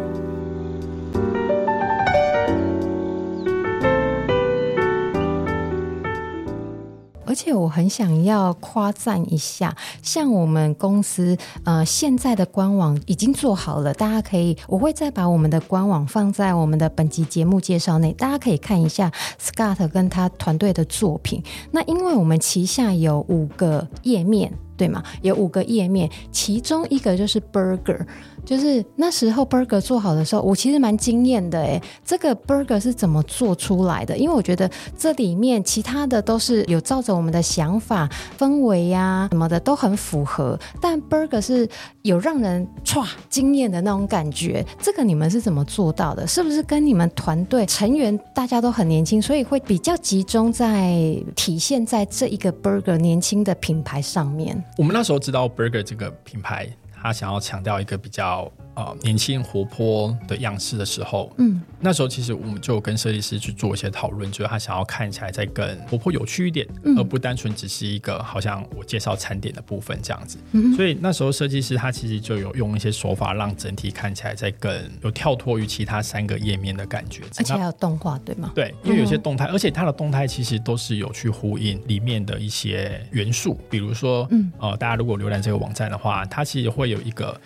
S2: 而且我很想要夸赞一下，像我们公司呃现在的官网已经做好了，大家可以，我会再把我们的官网放在我们的本集节目介绍内，大家可以看一下 Scott 跟他团队的作品。那因为我们旗下有五个页面。对吗？有五个页面，其中一个就是 burger，就是那时候 burger 做好的时候，我其实蛮惊艳的诶，这个 burger 是怎么做出来的？因为我觉得这里面其他的都是有照着我们的想法、氛围呀、什么的都很符合，但 burger 是有让人唰惊艳的那种感觉。这个你们是怎么做到的？是不是跟你们团队成员大家都很年轻，所以会比较集中在体现在这一个 burger 年轻的品牌上面？
S3: 我们那时候知道 Burger 这个品牌，他想要强调一个比较。呃，年轻活泼的样式的时候，嗯，那时候其实我们就跟设计师去做一些讨论，就是他想要看起来再更活泼有趣一点，嗯，而不单纯只是一个好像我介绍餐点的部分这样子。嗯，所以那时候设计师他其实就有用一些手法，让整体看起来再更有跳脱于其他三个页面的感觉，
S2: 而且还有动画，对吗？
S3: 对，因为有些动态，而且它的动态其实都是有去呼应里面的一些元素，比如说，嗯，呃，大家如果浏览这个网站的话，它其实会有一个。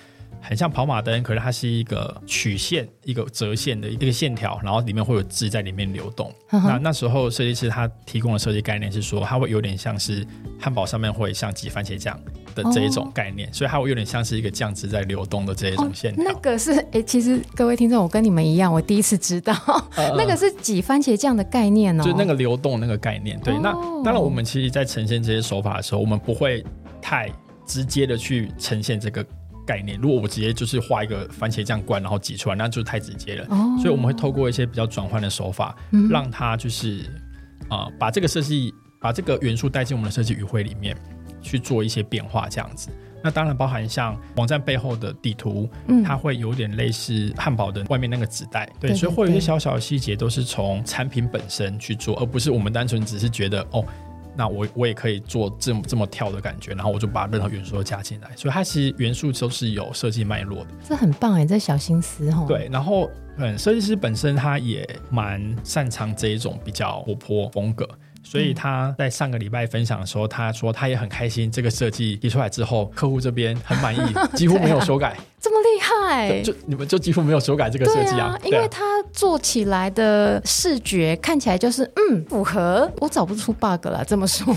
S3: 很像跑马灯，可是它是一个曲线、一个折线的一个线条，然后里面会有字在里面流动。那那时候设计师他提供的设计概念是说，它会有点像是汉堡上面会像挤番茄酱的这一种概念，哦、所以它会有点像是一个酱汁在流动的这一种线条、哦。那
S2: 个是哎，其实各位听众，我跟你们一样，我第一次知道，呃、那个是挤番茄酱的概念哦，
S3: 就那个流动那个概念。对，哦、那当然我们其实在呈现这些手法的时候，我们不会太直接的去呈现这个。概念，如果我直接就是画一个番茄酱罐，然后挤出来，那就太直接了。哦、所以我们会透过一些比较转换的手法，嗯、让它就是啊、呃，把这个设计，把这个元素带进我们的设计语汇里面去做一些变化，这样子。那当然包含像网站背后的地图，嗯、它会有点类似汉堡的外面那个纸袋，对，对对对，所以会有一些小小的细节都是从产品本身去做，而不是我们单纯只是觉得哦。那我我也可以做这么这么跳的感觉，然后我就把任何元素都加进来，所以它其实元素都是有设计脉络的。
S2: 这很棒哎，这小心思哦。
S3: 对，然后嗯，设计师本身他也蛮擅长这一种比较活泼风格。所以他在上个礼拜分享的时候，他说他也很开心，这个设计提出来之后，客户这边很满意，几乎没有修改。啊、这么厉害？就你们就几乎没有修改这个设计啊？啊因为他做起来的视觉看起来就是嗯符合，我找不出 bug 了。这么说，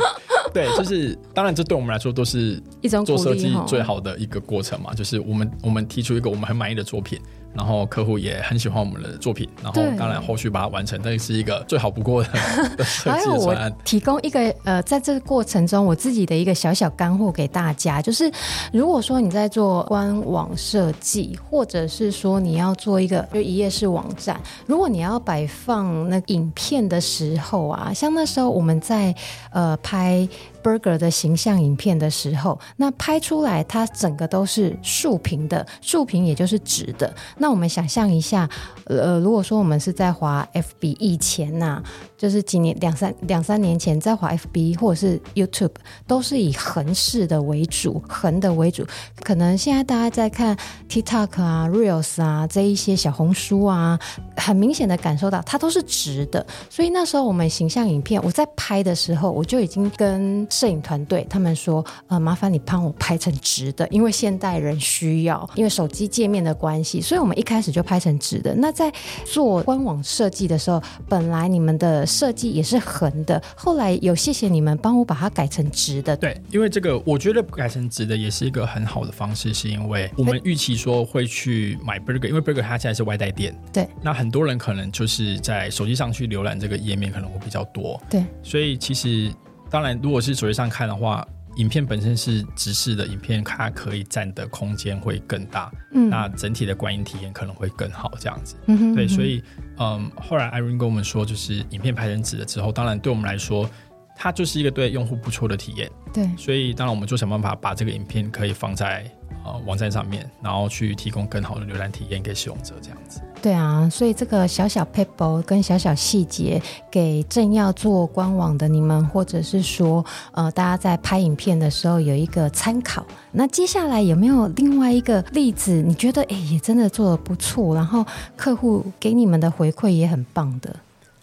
S3: 对，就是当然这对我们来说都是一种做设计最好的一个过程嘛，就是我们我们提出一个我们很满意的作品。然后客户也很喜欢我们的作品，然后当然后续把它完成，那是一个最好不过的，的设计的专案。
S2: 提供一个呃，在这个过程中，我自己的一个小小干货给大家，就是如果说你在做官网设计，或者是说你要做一个就一页式网站，如果你要摆放那影片的时候啊，像那时候我们在呃拍 burger 的形象影片的时候，那拍出来它整个都是竖屏的，竖屏也就是直的。那我们想象一下，呃，如果说我们是在滑 FB 以前呐、啊，就是几年两三两三年前在滑 FB 或者是 YouTube，都是以横式的为主，横的为主。可能现在大家在看 TikTok 啊、Reels 啊这一些小红书啊，很明显的感受到它都是直的。所以那时候我们形象影片我在拍的时候，我就已经跟摄影团队他们说，呃，麻烦你帮我拍成直的，因为现代人需要，因为手机界面的关系，所以我们一开始就拍成直的。那在做官网设计的时候，本来你们的设计也是横的，后来有谢谢你们帮我把它改成直的。
S3: 对，因为这个我觉得改成直的也是一个很好的方式，是因为我们预期说会去买 Burger，因为 Burger 它现在是外带店。
S2: 对，
S3: 那很多人可能就是在手机上去浏览这个页面可能会比较多。
S2: 对，
S3: 所以其实当然，如果是手机上看的话。影片本身是直视的影片，它可以占的空间会更大，嗯，那整体的观影体验可能会更好，这样子，嗯哼嗯哼，对，所以，嗯，后来 Irene 跟我们说，就是影片拍成纸了之后，当然对我们来说，它就是一个对用户不错的体验，
S2: 对，
S3: 所以当然我们就想办法把这个影片可以放在。呃，网站上面，然后去提供更好的浏览体验给使用者，这样子。
S2: 对啊，所以这个小小 paper 跟小小细节，给正要做官网的你们，或者是说，呃，大家在拍影片的时候有一个参考。那接下来有没有另外一个例子？你觉得，哎，也真的做的不错，然后客户给你们的回馈也很棒的。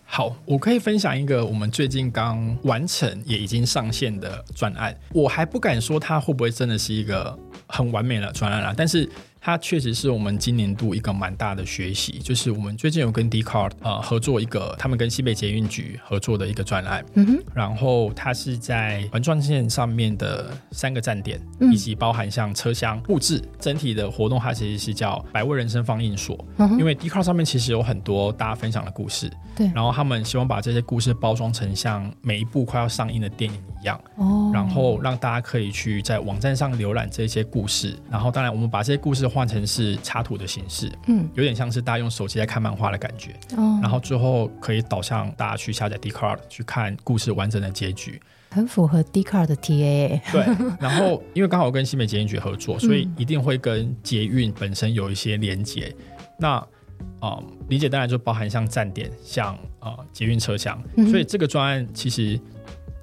S3: 好，我可以分享一个我们最近刚完成也已经上线的专案。我还不敢说它会不会真的是一个很完美了，传染了，但是。它确实是我们今年度一个蛮大的学习，就是我们最近有跟 Dcard 呃合作一个，他们跟西北捷运局合作的一个专案，嗯哼，然后它是在环状线上面的三个站点，嗯、以及包含像车厢布置，整体的活动它其实是叫百味人生放映所，嗯哼，因为 Dcard 上面其实有很多大家分享的故事，对，然后他们希望把这些故事包装成像每一部快要上映的电影一样，哦，然后让大家可以去在网站上浏览这些故事，然后当然我们把这些故事。换成是插图的形式，嗯，有点像是大家用手机在看漫画的感觉，哦，然后最后可以导向大家去下载 Dcard 去看故事完整的结局，
S2: 很符合 Dcard 的 TA。
S3: 对，然后因为刚好跟新美捷运局合作，所以一定会跟捷运本身有一些连接。嗯、那啊、呃，理解当然就包含像站点，像啊、呃、捷运车厢，嗯、所以这个专案其实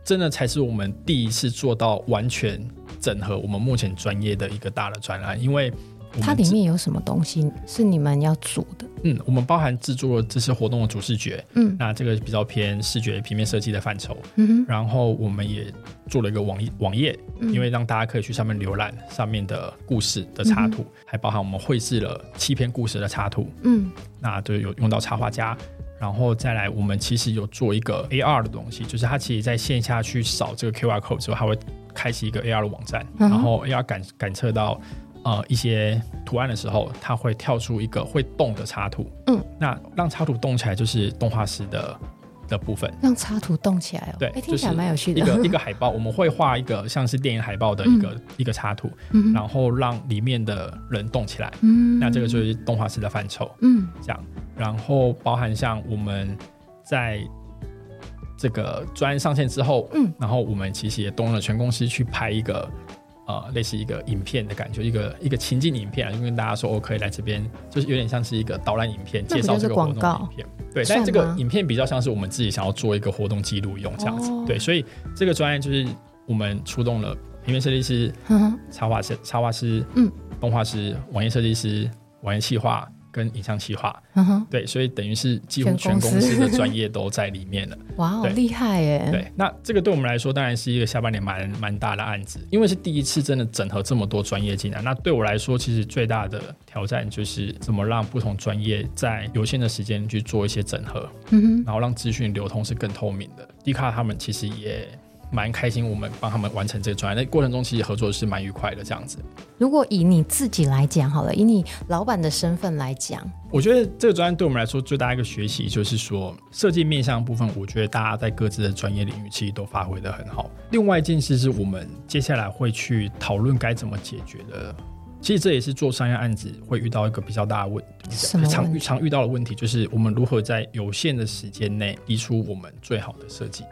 S3: 真的才是我们第一次做到完全整合我们目前专业的一个大的专案，因为。
S2: 它里面有什么东西是你们要做的？
S3: 嗯，我们包含制作这次活动的主视觉，嗯，那这个比较偏视觉平面设计的范畴，嗯哼，然后我们也做了一个网页网页，嗯，因为让大家可以去上面浏览上面的故事的插图，嗯，还包含我们绘制了七篇故事的插图，嗯，那就有用到插画家，然后再来我们其实有做一个 AR 的东西，就是它其实在线下去扫这个 QR code 之后，它会开启一个 AR 的网站，嗯，然后 AR 感感测到。呃，一些图案的时候，它会跳出一个会动的插图。嗯，那让插图动起来就是动画师的的部分。
S2: 让插图动起来哦，对，听起来蛮有趣的。
S3: 一个一个海报，我们会画一个像是电影海报的一个、嗯、一个插图，嗯、然后让里面的人动起来。嗯，那这个就是动画师的范畴。嗯，这样，然后包含像我们在这个专案上线之后，嗯，然后我们其实也动了全公司去拍一个。呃，类似一个影片的感觉，一个一个情境影片啊，就跟大家说，我可以来这边，就是有点像是一个导览影片，介绍这个活动的影片。对，但是这个影片比较像是我们自己想要做一个活动记录用这样子。哦、对，所以这个专业就是我们出动了平面设计师、插画师、插画师、嗯，动画师、网页设计师、网页企划。跟影像企划，嗯哼，对，所以等于是几乎全公司的专业都在里面了。
S2: 哇，好厉害耶！
S3: 对，那这个对我们来说当然是一个下半年蛮蛮大的案子，因为是第一次真的整合这么多专业进来。那对我来说，其实最大的挑战就是怎么让不同专业在有限的时间去做一些整合，然后让资讯流通是更透明的。Dcard 他们其实也。蛮开心，我们帮他们完成这个专案，那过程中其实合作是蛮愉快的。这样子，
S2: 如果以你自己来讲好了，以你老板的身份来讲，
S3: 我觉得这个专案对我们来说最大一个学习就是说，设计面向部分，我觉得大家在各自的专业领域其实都发挥的很好。另外一件事是我们接下来会去讨论该怎么解决的。其实这也是做商业案子会遇到一个比较大的问题，常遇常遇到的问题就是我们如何在有限的时间内提出我们最好的设计。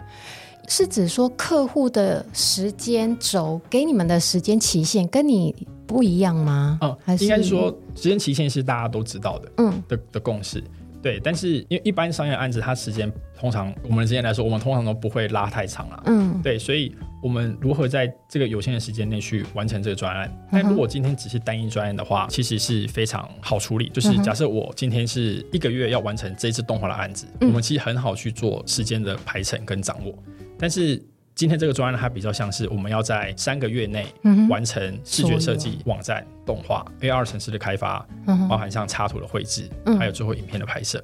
S2: 是指说客户的时间轴给你们的时间期限跟你不一样吗？
S3: 嗯，还是应该是说时间期限是大家都知道的，嗯的的共识。对，但是因为一般商业案子，它时间通常我们的时间来说，我们通常都不会拉太长了。嗯，对，所以我们如何在这个有限的时间内去完成这个专案？嗯、但如果今天只是单一专案的话，其实是非常好处理。就是假设我今天是一个月要完成这一次动画的案子，嗯、我们其实很好去做时间的排程跟掌握。但是今天这个专案它比较像是我们要在三个月内完成视觉设计、网站、动画、AR 城市的开发，包含像插图的绘制，还有最后影片的拍摄。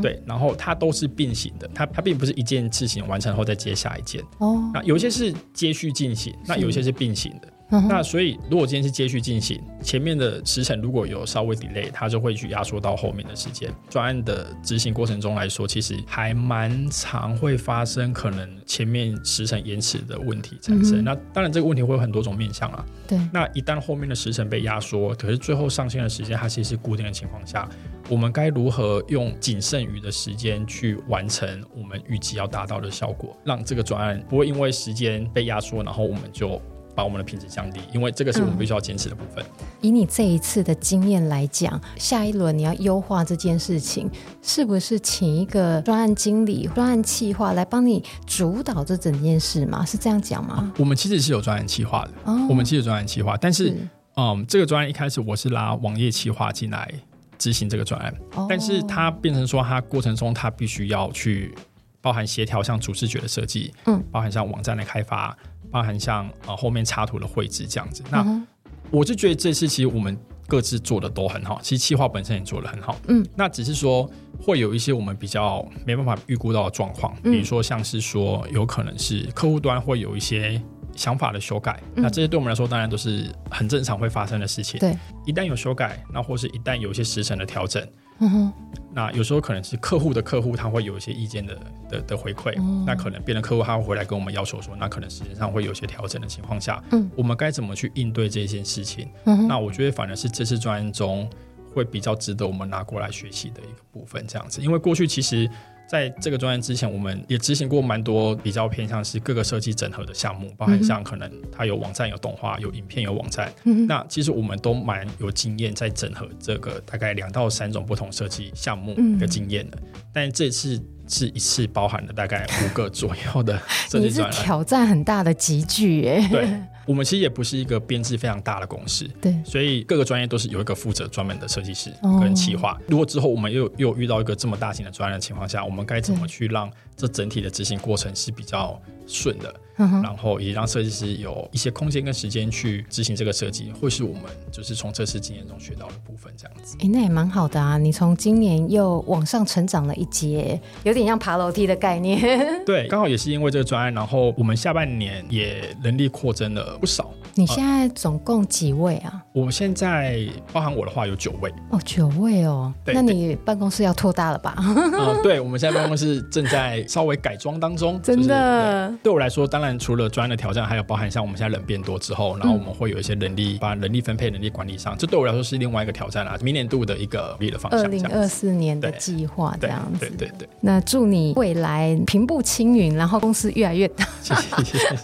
S3: 对，然后它都是并行的，它它并不是一件事情完成后再接下一件。哦，那有些是接续进行，那有些是并行的。那所以，如果今天是接续进行，前面的时程如果有稍微 delay，它就会去压缩到后面的时间。专案的执行过程中来说，其实还蛮常会发生可能前面时程延迟的问题产生。嗯、那当然，这个问题会有很多种面向啊。对。那一旦后面的时程被压缩，可是最后上线的时间它其实是固定的情况下，我们该如何用仅剩余的时间去完成我们预计要达到的效果，让这个专案不会因为时间被压缩，然后我们就。把我们的品质降低，因为这个是我们必须要坚持的部分。
S2: 嗯。以你这一次的经验来讲，下一轮你要优化这件事情，是不是请一个专案经理、专案企划来帮你主导这整件事吗？是这样讲吗？
S3: 啊，我们其实是有专案企划的，哦，我们其实有专案企划，但是，是嗯，这个专案一开始我是拉网页企划进来执行这个专案，哦，但是它变成说，它过程中它必须要去包含协调，像主视觉的设计，嗯，包含像网站的开发。包含像呃后面插图的绘制这样子，那我就觉得这次其实我们各自做的都很好，其实企划本身也做的很好，嗯，那只是说会有一些我们比较没办法预估到的状况，比如说像是说有可能是客户端会有一些想法的修改，那这些对我们来说当然都是很正常会发生的事情，对，一旦有修改，那或是一旦有一些时程的调整。嗯哼，那有时候可能是客户的客户，他会有一些意见的的的回馈，嗯、那可能别的客户他会回来跟我们要求说，那可能时间上会有些调整的情况下，嗯，我们该怎么去应对这件事情？嗯，那我觉得反而是这次专案中会比较值得我们拿过来学习的一个部分，这样子，因为过去其实。在这个专案之前，我们也执行过蛮多比较偏向是各个设计整合的项目，包含像可能它有网站、有动画、有影片、有网站。嗯，那其实我们都蛮有经验在整合这个大概两到三种不同设计项目的经验的。嗯、但这次是一次包含了大概五个左右的设计专案，你是
S2: 挑战很大的集聚耶。
S3: 对。我们其实也不是一个编制非常大的公司，对，所以各个专业都是有一个负责专门的设计师跟企划。如果之后我们又又遇到一个这么大型的专案的情况下，我们该怎么去让这整体的执行过程是比较顺的？嗯、然后也让设计师有一些空间跟时间去执行这个设计，会是我们就是从这次经验中学到的部分，这样子。
S2: 哎，那也蛮好的啊！你从今年又往上成长了一阶，有点像爬楼梯的概念。
S3: 对，刚好也是因为这个专案，然后我们下半年也人力扩增了不少。
S2: 你现在总共几位啊？
S3: 我现在包含我的话有九位。
S2: 哦，九位哦。对那你办公室要拓大了吧？
S3: 嗯，对，我们现在办公室正在稍微改装当中。
S2: 真的
S3: 对，对我来说，当然。除了专案的挑战，还有包含像我们现在人变多之后，然后我们会有一些人力，把人力分配、人力管理上，这对我来说是另外一个挑战啊。明年度的一个努力的方向，
S2: 二零二四年的计划这样子。
S3: 对对对，对。
S2: 那祝你未来平步青云，然后公司越来越大。谢谢谢谢。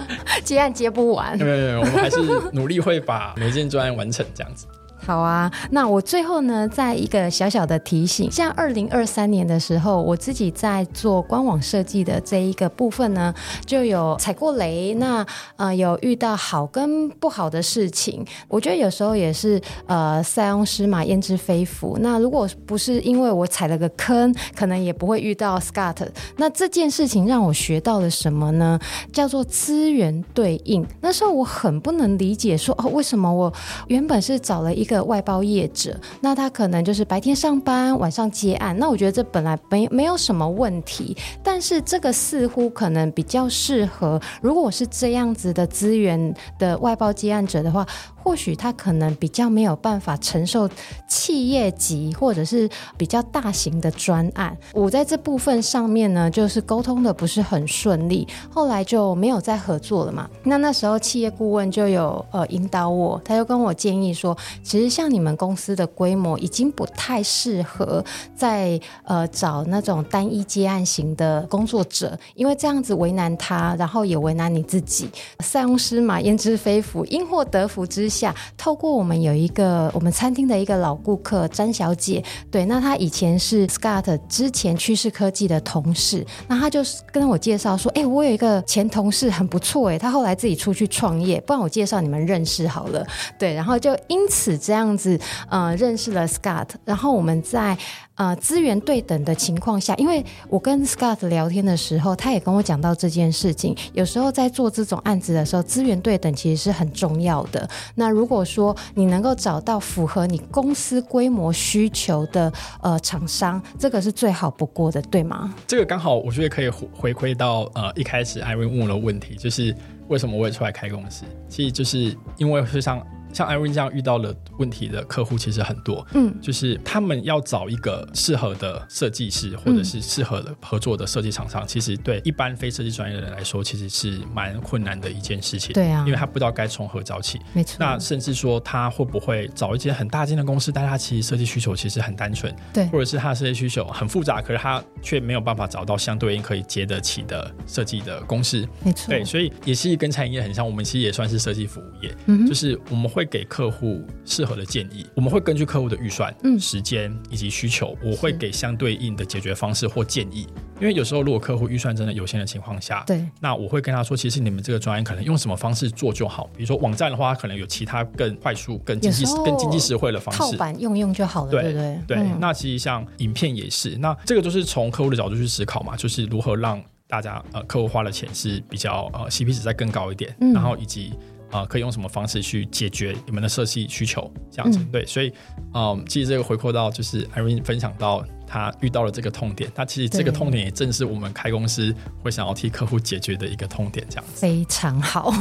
S2: 接案接不完。
S3: 没有没有，我们还是努力会把每件专案完成这样子。
S2: 好啊，那我最后呢，再一个小小的提醒，像二零二三年的时候，我自己在做官网设计的这一个部分呢，就有踩过雷，那呃有遇到好跟不好的事情，我觉得有时候也是呃塞翁失马焉知非福。那如果不是因为我踩了个坑，可能也不会遇到 Scott。那这件事情让我学到了什么呢？叫做资源对应。那时候我很不能理解，说哦为什么我原本是找了一个外包业者，那他可能就是白天上班，晚上接案。那我觉得这本来没没有什么问题，但是这个似乎可能比较适合，如果我是这样子的资源的外包接案者的话。或许他可能比较没有办法承受企业级或者是比较大型的专案。我在这部分上面呢，就是沟通的不是很顺利，后来就没有再合作了嘛。那那时候企业顾问就有呃引导我，他就跟我建议说，其其实像你们公司的规模已经不太适合在呃找那种单一接案型的工作者，因为这样子为难他，然后也为难你自己。塞翁失马焉知非福，因祸得福之下，透过我们有一个我们餐厅的一个老顾客詹小姐，对，那她以前是 Scott 之前趋势科技的同事，那她就跟我介绍说，哎、我有一个前同事很不错，哎，他后来自己出去创业，不然我介绍你们认识好了，对，然后就因此这样子，呃，认识了 Scott，然后我们在。呃，资源对等的情况下，因为我跟 Scott 聊天的时候，他也跟我讲到这件事情。有时候在做这种案子的时候，资源对等其实是很重要的。那如果说你能够找到符合你公司规模需求的呃厂商，这个是最好不过的，对吗？
S3: 这个刚好我觉得可以回馈到呃一开始 Irene 问的问题，就是为什么我会出来开公司？其实就是因为是像。像 Irene 这样遇到了问题的客户其实很多，嗯，就是他们要找一个适合的设计师，或者是适合的合作的设计厂商，嗯，其实对一般非设计专业的人来说，其实是蛮困难的一件事情。
S2: 对啊，
S3: 因为他不知道该从何找起。
S2: 没错。
S3: 那甚至说他会不会找一间很大间的公司，但他其实设计需求其实很单纯，
S2: 对，
S3: 或者是他的设计需求很复杂，可是他却没有办法找到相对应可以接得起的设计的公司。
S2: 没错。
S3: 对，所以也是跟餐饮业很像，我们其实也算是设计服务业，嗯，就是我们会给客户。适合的建议，我们会根据客户的预算、嗯、时间以及需求，我会给相对应的解决方式或建议。因为有时候如果客户预算真的有限的情况下，
S2: 对，那
S3: 我会跟他说，其实你们这个专业可能用什么方式做就好。比如说网站的话，可能有其他更快速、更经济、更经济实惠的方式，
S2: 套版用用就好了，对对对。
S3: 对嗯、那其实像影片也是，那这个就是从客户的角度去思考嘛，就是如何让大家呃客户花的钱是比较呃 CP 值再更高一点，嗯、然后以及。啊、呃，可以用什么方式去解决你们的设计需求？这样子、嗯、对，所以，嗯，其实这个回扣到就是 Irene 分享到。他遇到了这个痛点，那其实这个痛点也正是我们开公司会想要替客户解决的一个痛点，这样子
S2: 非常好。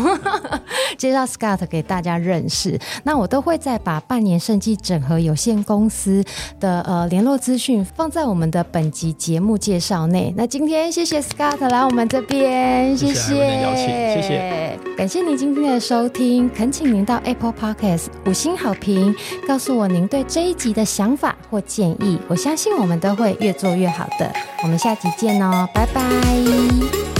S2: 介绍 Scott 给大家认识，那我都会再把半年设计整合有限公司的呃联络资讯放在我们的本集节目介绍内。那今天谢谢 Scott 来我们这边，谢谢，谢谢
S3: 邀请，谢谢，
S2: 感谢您今天的收听，恳请您到 Apple Podcast 五星好评，告诉我您对这一集的想法或建议，我相信我们。都会越做越好的，我们下集见哦，拜拜。